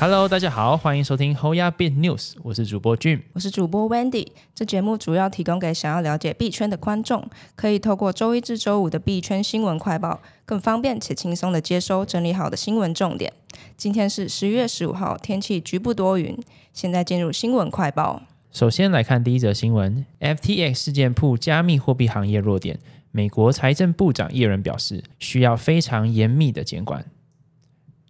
Hello，大家好，欢迎收听 Hoya Bit News，我是主播 Jim。我是主播 Wendy，这节目主要提供给想要了解币圈的观众，可以透过周一至周五的币圈新闻快报，更方便且轻松的接收整理好的新闻重点。今天是十一月十五号，天气局部多云。现在进入新闻快报。首先来看第一则新闻：FTX 事件铺加密货币行业弱点，美国财政部长耶伦表示，需要非常严密的监管。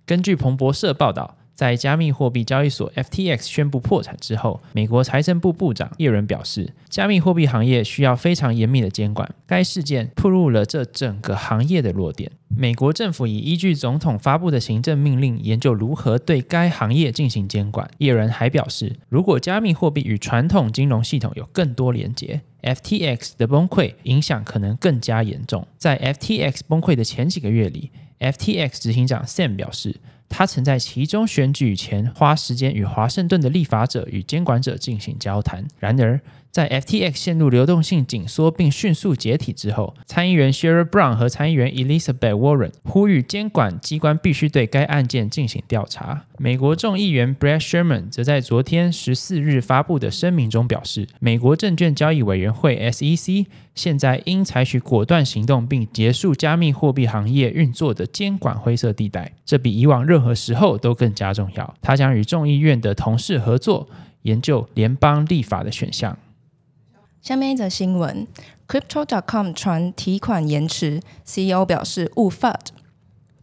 根据彭博社报道。在加密货币交易所 FTX 宣布破产之后，美国财政部部长耶伦表示，加密货币行业需要非常严密的监管。该事件暴露了这整个行业的弱点。美国政府已依据总统发布的行政命令，研究如何对该行业进行监管。耶伦还表示，如果加密货币与传统金融系统有更多连接，FTX 的崩溃影响可能更加严重。在 FTX 崩溃的前几个月里，FTX 执行长 Sam 表示。他曾在其中选举前花时间与华盛顿的立法者与监管者进行交谈。然而，在 FTX 陷入流动性紧缩并迅速解体之后，参议员 Sherrod Brown 和参议员 Elizabeth Warren 呼吁监管机关必须对该案件进行调查。美国众议员 Brad Sherman 则在昨天十四日发布的声明中表示，美国证券交易委员会 SEC 现在应采取果断行动，并结束加密货币行业运作的监管灰色地带。这比以往任何时候都更加重要。他将与众议院的同事合作，研究联邦立法的选项。下面一则新闻：Crypto.com 传提款延迟，CEO 表示误发。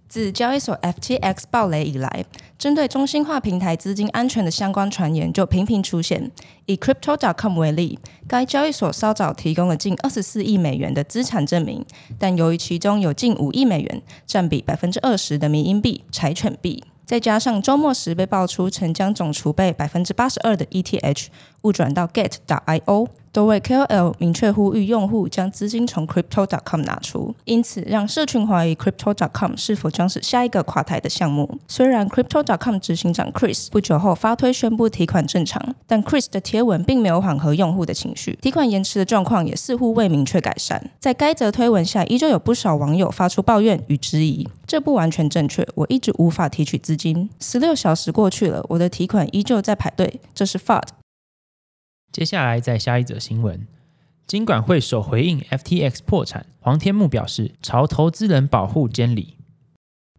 自交易所 FTX 爆雷以来，针对中心化平台资金安全的相关传言就频频出现。以 Crypto.com 为例，该交易所稍早提供了近二十四亿美元的资产证明，但由于其中有近五亿美元，占比百分之二十的民营币柴犬币，再加上周末时被爆出曾将总储备百分之八十二的 ETH 误转到 Get.io。多位 KOL 明确呼吁用户将资金从 Crypto.com 拿出，因此让社群怀疑 Crypto.com 是否将是下一个垮台的项目。虽然 Crypto.com 执行长 Chris 不久后发推宣布提款正常，但 Chris 的贴文并没有缓和用户的情绪，提款延迟的状况也似乎未明确改善。在该则推文下，依旧有不少网友发出抱怨与质疑，这不完全正确。我一直无法提取资金，十六小时过去了，我的提款依旧在排队，这是 FUD。接下来再下一则新闻，金管会首回应 FTX 破产，黄天木表示朝投资人保护监理。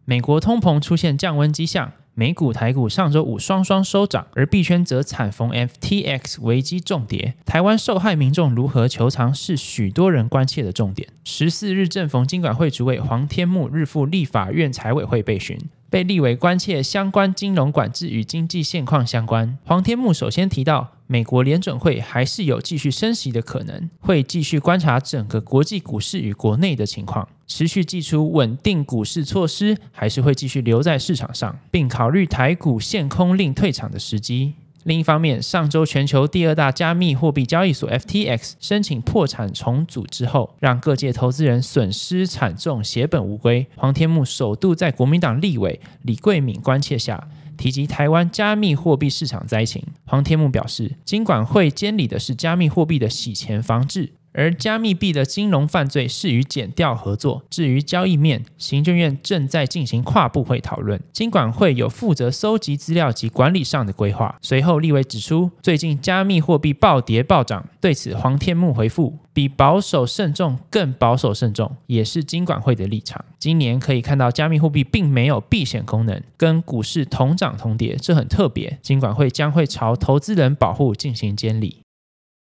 美国通膨出现降温迹象，美股台股上周五双双收涨，而币圈则惨逢 FTX 危机重跌。台湾受害民众如何求偿是许多人关切的重点。十四日正逢金管会主委黄天木日赴立法院财委会被询。被立委关切相关金融管制与经济现况相关。黄天木首先提到，美国联准会还是有继续升息的可能，会继续观察整个国际股市与国内的情况，持续祭出稳定股市措施，还是会继续留在市场上，并考虑台股限空令退场的时机。另一方面，上周全球第二大加密货币交易所 FTX 申请破产重组之后，让各界投资人损失惨重，血本无归。黄天木首度在国民党立委李桂敏关切下，提及台湾加密货币市场灾情。黄天木表示，金管会监理的是加密货币的洗钱防治。而加密币的金融犯罪是与减调合作。至于交易面，行政院正在进行跨部会讨论，金管会有负责搜集资料及管理上的规划。随后，立委指出，最近加密货币暴跌暴涨，对此黄天木回复：比保守慎重更保守慎重，也是金管会的立场。今年可以看到，加密货币并没有避险功能，跟股市同涨同跌，这很特别。金管会将会朝投资人保护进行监理。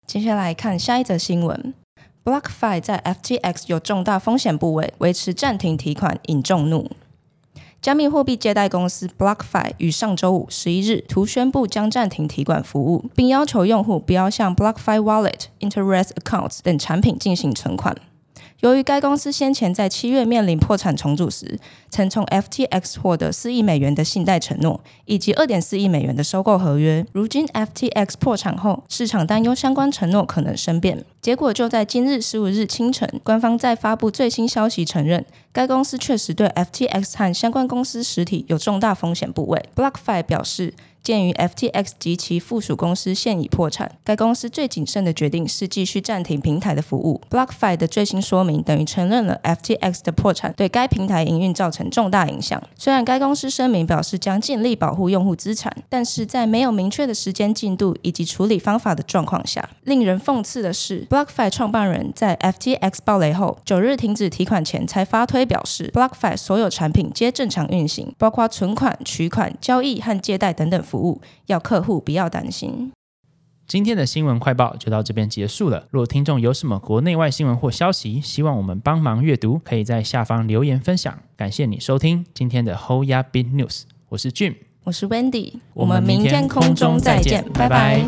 接下来看下一则新闻：BlockFi 在 FTX 有重大风险部位，维持暂停提款，引众怒。加密货币借贷公司 BlockFi 于上周五十一日图宣布将暂停提款服务，并要求用户不要向 BlockFi Wallet、Interest Accounts 等产品进行存款。由于该公司先前在七月面临破产重组时，曾从 FTX 获得四亿美元的信贷承诺，以及二点四亿美元的收购合约。如今 FTX 破产后，市场担忧相关承诺可能生变。结果就在今日十五日清晨，官方在发布最新消息，承认该公司确实对 FTX 和相关公司实体有重大风险部位。BlockFi 表示。鉴于 FTX 及其附属公司现已破产，该公司最谨慎的决定是继续暂停平台的服务。BlockFi 的最新说明等于承认了 FTX 的破产对该平台营运造成重大影响。虽然该公司声明表示将尽力保护用户资产，但是在没有明确的时间进度以及处理方法的状况下，令人讽刺的是，BlockFi 创办人在 FTX 暴雷后九日停止提款前才发推表示，BlockFi 所有产品皆正常运行，包括存款、取款、交易和借贷等等服务，要客户不要担心。今天的新闻快报就到这边结束了。若听众有什么国内外新闻或消息，希望我们帮忙阅读，可以在下方留言分享。感谢你收听今天的 Whole Ya Big News，我是 Jim，我是 Wendy，我们明天空中再见拜拜